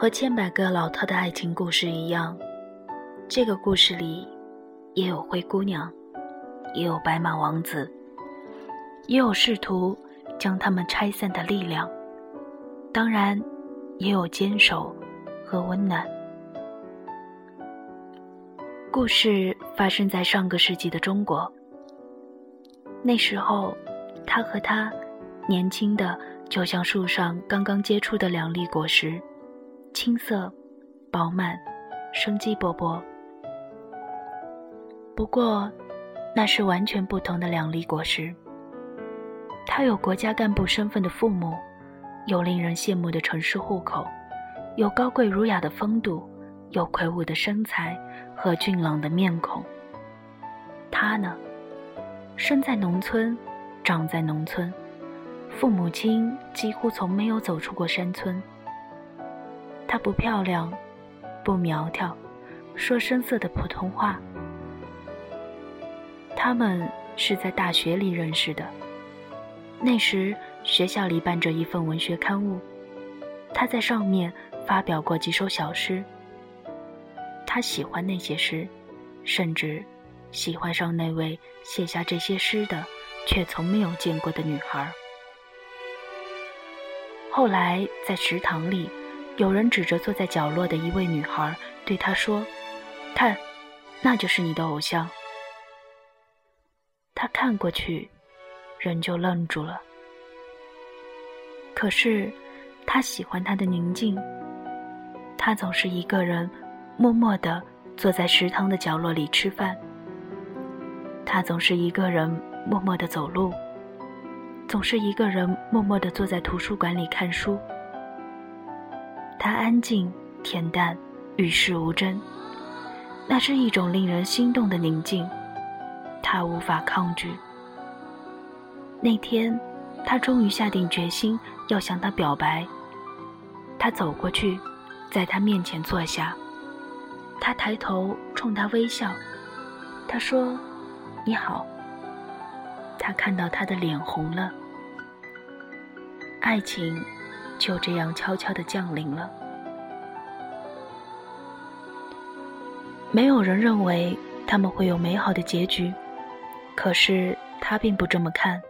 和千百个老套的爱情故事一样，这个故事里也有灰姑娘，也有白马王子，也有试图将他们拆散的力量，当然，也有坚守和温暖。故事发生在上个世纪的中国。那时候，他和她年轻的就像树上刚刚结出的两粒果实，青涩、饱满、生机勃勃。不过，那是完全不同的两粒果实。他有国家干部身份的父母，有令人羡慕的城市户口，有高贵儒雅的风度，有魁梧的身材。和俊朗的面孔。他呢，生在农村，长在农村，父母亲几乎从没有走出过山村。她不漂亮，不苗条，说生涩的普通话。他们是在大学里认识的，那时学校里办着一份文学刊物，他在上面发表过几首小诗。他喜欢那些诗，甚至喜欢上那位写下这些诗的，却从没有见过的女孩。后来在食堂里，有人指着坐在角落的一位女孩，对他说：“看，那就是你的偶像。”他看过去，人就愣住了。可是，他喜欢她的宁静。他总是一个人。默默地坐在食堂的角落里吃饭。他总是一个人默默地走路，总是一个人默默地坐在图书馆里看书。他安静、恬淡、与世无争，那是一种令人心动的宁静，他无法抗拒。那天，他终于下定决心要向她表白。他走过去，在她面前坐下。他抬头冲他微笑，他说：“你好。”他看到她的脸红了，爱情就这样悄悄的降临了。没有人认为他们会有美好的结局，可是他并不这么看。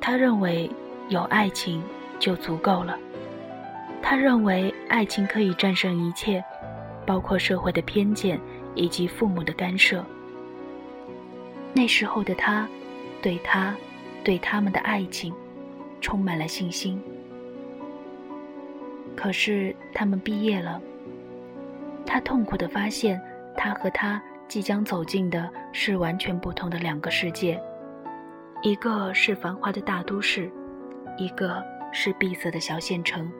他认为有爱情就足够了，他认为爱情可以战胜一切。包括社会的偏见以及父母的干涉。那时候的他，对他，对他们的爱情，充满了信心。可是他们毕业了，他痛苦地发现，他和他即将走进的是完全不同的两个世界，一个是繁华的大都市，一个是闭塞的小县城，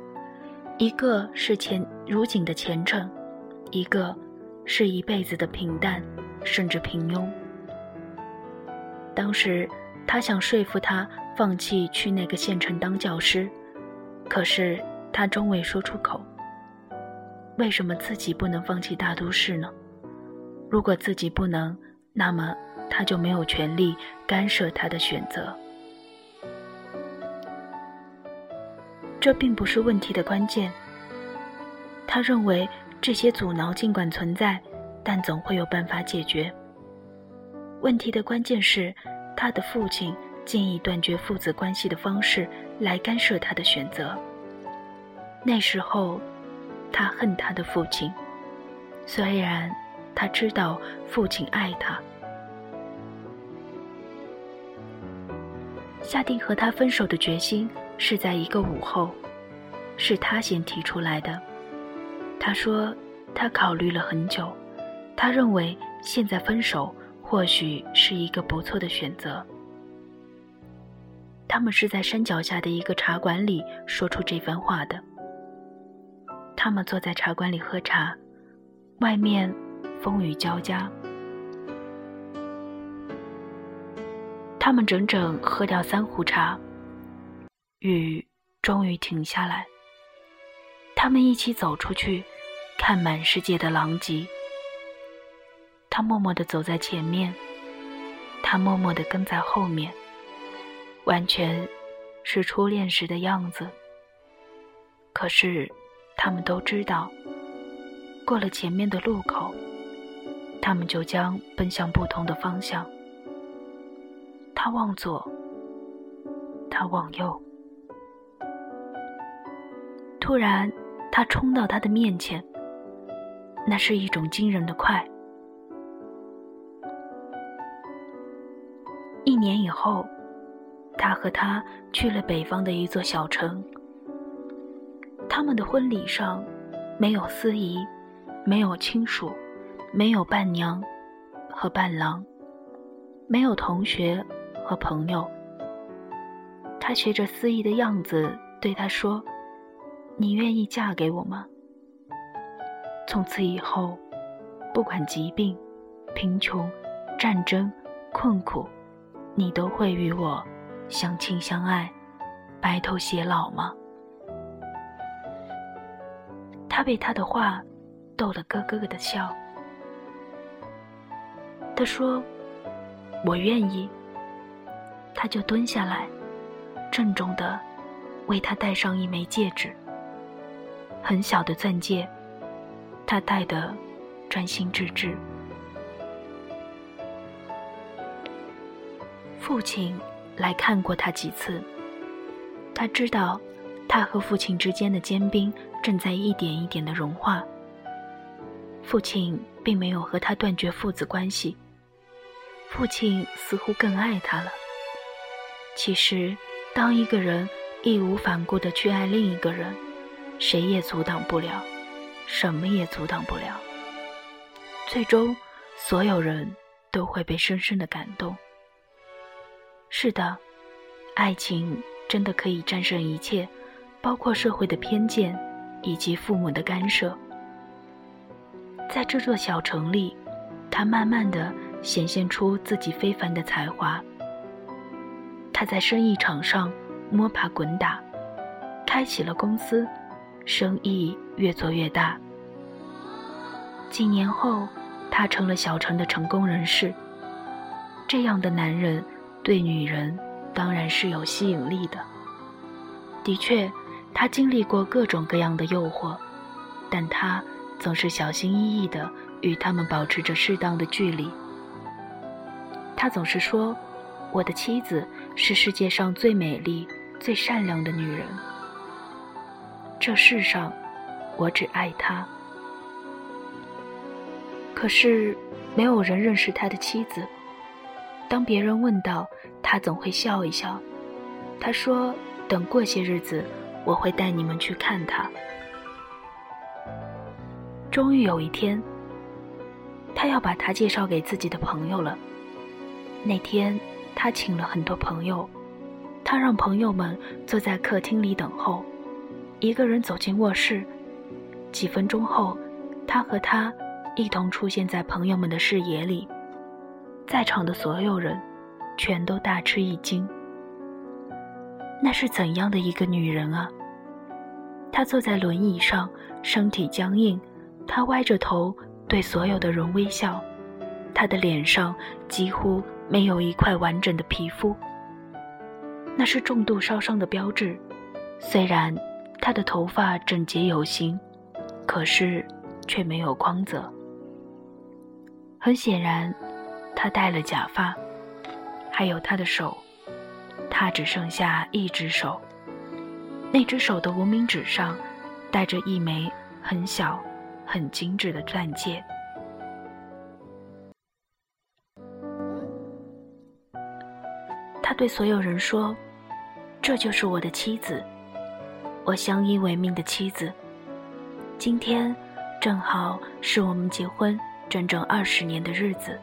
一个是前如锦的前程。一个是一辈子的平淡，甚至平庸。当时他想说服他放弃去那个县城当教师，可是他终未说出口。为什么自己不能放弃大都市呢？如果自己不能，那么他就没有权利干涉他的选择。这并不是问题的关键。他认为。这些阻挠尽管存在，但总会有办法解决。问题的关键是，他的父亲建议断绝父子关系的方式来干涉他的选择。那时候，他恨他的父亲，虽然他知道父亲爱他。下定和他分手的决心是在一个午后，是他先提出来的。他说：“他考虑了很久，他认为现在分手或许是一个不错的选择。”他们是在山脚下的一个茶馆里说出这番话的。他们坐在茶馆里喝茶，外面风雨交加。他们整整喝掉三壶茶，雨终于停下来。他们一起走出去。看满世界的狼藉，他默默地走在前面，他默默地跟在后面，完全是初恋时的样子。可是，他们都知道，过了前面的路口，他们就将奔向不同的方向。他往左，他往右。突然，他冲到他的面前，那是一种惊人的快。一年以后，他和他去了北方的一座小城。他们的婚礼上，没有司仪，没有亲属，没有伴娘和伴郎，没有同学和朋友。他学着司仪的样子对他说：“你愿意嫁给我吗？”从此以后，不管疾病、贫穷、战争、困苦，你都会与我相亲相爱，白头偕老吗？他被他的话逗得咯咯咯的笑。他说：“我愿意。”他就蹲下来，郑重的为他戴上一枚戒指，很小的钻戒，他戴得专心致志。父亲来看过他几次，他知道他和父亲之间的坚冰。正在一点一点的融化。父亲并没有和他断绝父子关系，父亲似乎更爱他了。其实，当一个人义无反顾地去爱另一个人，谁也阻挡不了，什么也阻挡不了。最终，所有人都会被深深的感动。是的，爱情真的可以战胜一切，包括社会的偏见。以及父母的干涉，在这座小城里，他慢慢的显现出自己非凡的才华。他在生意场上摸爬滚打，开启了公司，生意越做越大。几年后，他成了小城的成功人士。这样的男人对女人当然是有吸引力的。的确。他经历过各种各样的诱惑，但他总是小心翼翼地与他们保持着适当的距离。他总是说：“我的妻子是世界上最美丽、最善良的女人。这世上，我只爱她。”可是，没有人认识他的妻子。当别人问到，他总会笑一笑。他说：“等过些日子。”我会带你们去看他。终于有一天，他要把他介绍给自己的朋友了。那天，他请了很多朋友，他让朋友们坐在客厅里等候，一个人走进卧室。几分钟后，他和他一同出现在朋友们的视野里，在场的所有人全都大吃一惊。那是怎样的一个女人啊！她坐在轮椅上，身体僵硬，她歪着头对所有的人微笑，她的脸上几乎没有一块完整的皮肤。那是重度烧伤的标志。虽然她的头发整洁有型，可是却没有光泽。很显然，她戴了假发，还有她的手。他只剩下一只手，那只手的无名指上戴着一枚很小、很精致的钻戒。他对所有人说：“这就是我的妻子，我相依为命的妻子。今天正好是我们结婚整整二十年的日子。”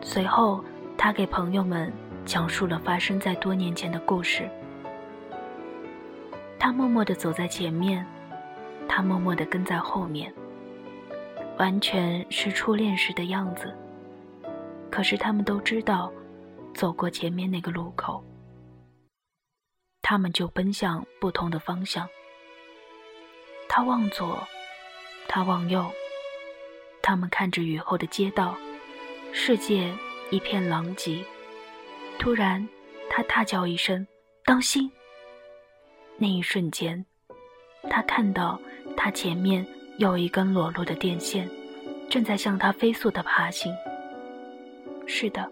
随后，他给朋友们。讲述了发生在多年前的故事。他默默地走在前面，他默默地跟在后面，完全是初恋时的样子。可是他们都知道，走过前面那个路口，他们就奔向不同的方向。他往左，他往右，他们看着雨后的街道，世界一片狼藉。突然，他大叫一声：“当心！”那一瞬间，他看到他前面有一根裸露的电线，正在向他飞速的爬行。是的，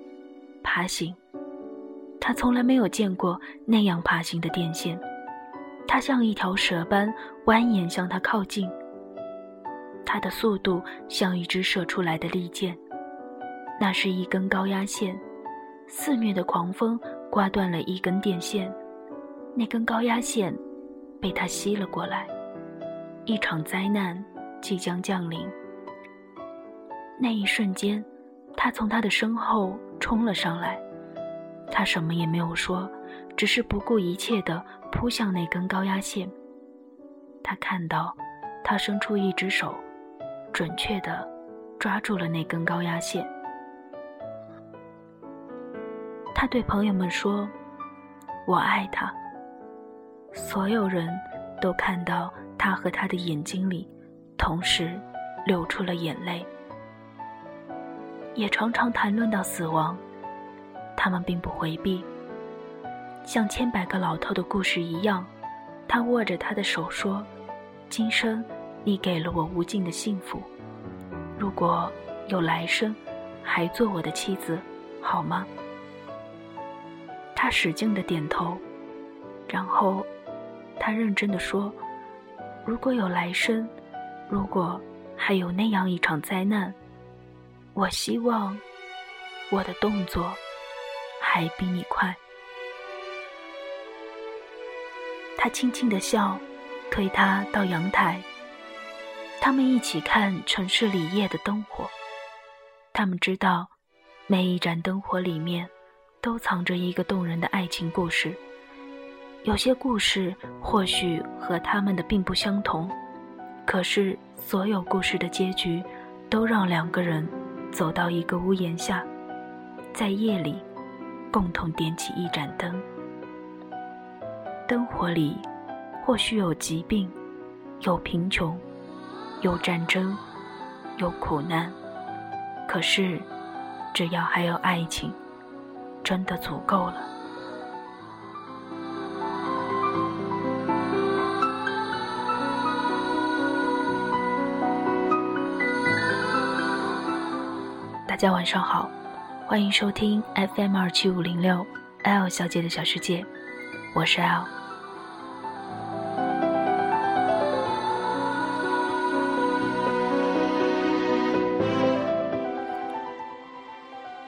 爬行。他从来没有见过那样爬行的电线，它像一条蛇般蜿蜒向他靠近。它的速度像一支射出来的利箭，那是一根高压线。肆虐的狂风刮断了一根电线，那根高压线被他吸了过来。一场灾难即将降临。那一瞬间，他从他的身后冲了上来。他什么也没有说，只是不顾一切地扑向那根高压线。他看到，他伸出一只手，准确地抓住了那根高压线。他对朋友们说：“我爱他。”所有人都看到他和他的眼睛里同时流出了眼泪，也常常谈论到死亡。他们并不回避，像千百个老头的故事一样。他握着他的手说：“今生，你给了我无尽的幸福。如果有来生，还做我的妻子，好吗？”他使劲的点头，然后他认真的说：“如果有来生，如果还有那样一场灾难，我希望我的动作。”还比你快。他轻轻的笑，推他到阳台。他们一起看城市里夜的灯火。他们知道，每一盏灯火里面都藏着一个动人的爱情故事。有些故事或许和他们的并不相同，可是所有故事的结局，都让两个人走到一个屋檐下，在夜里。共同点起一盏灯，灯火里或许有疾病，有贫穷，有战争，有苦难，可是只要还有爱情，真的足够了。大家晚上好。欢迎收听 FM 二七五零六 L 小姐的小世界，我是 L。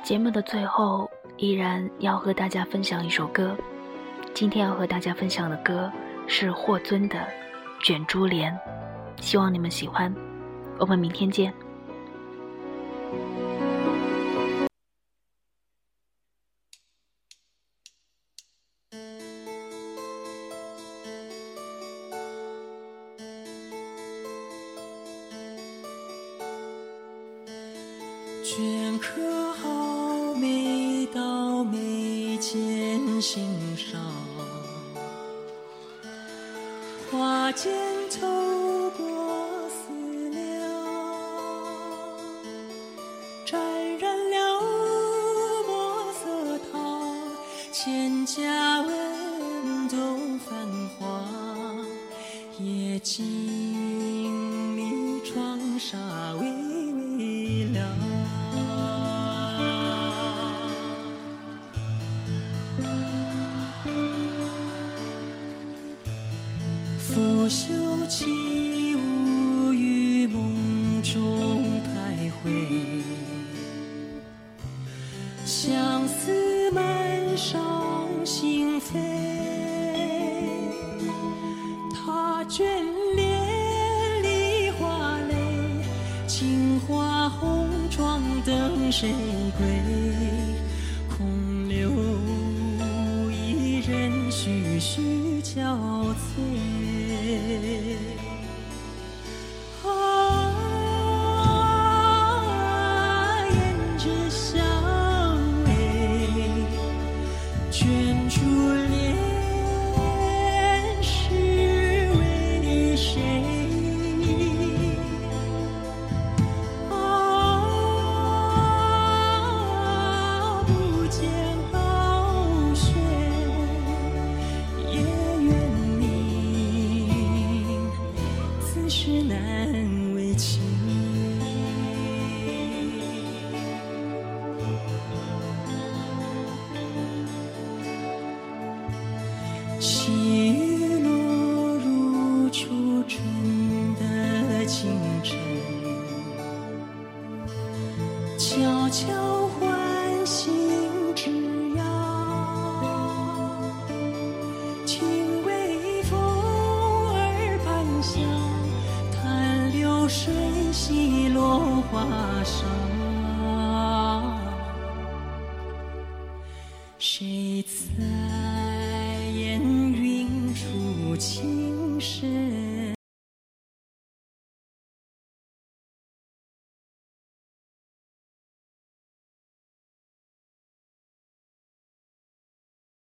节目的最后，依然要和大家分享一首歌。今天要和大家分享的歌是霍尊的《卷珠帘》，希望你们喜欢。我们明天见。镌刻好眉间心上，花间愁徐徐憔悴。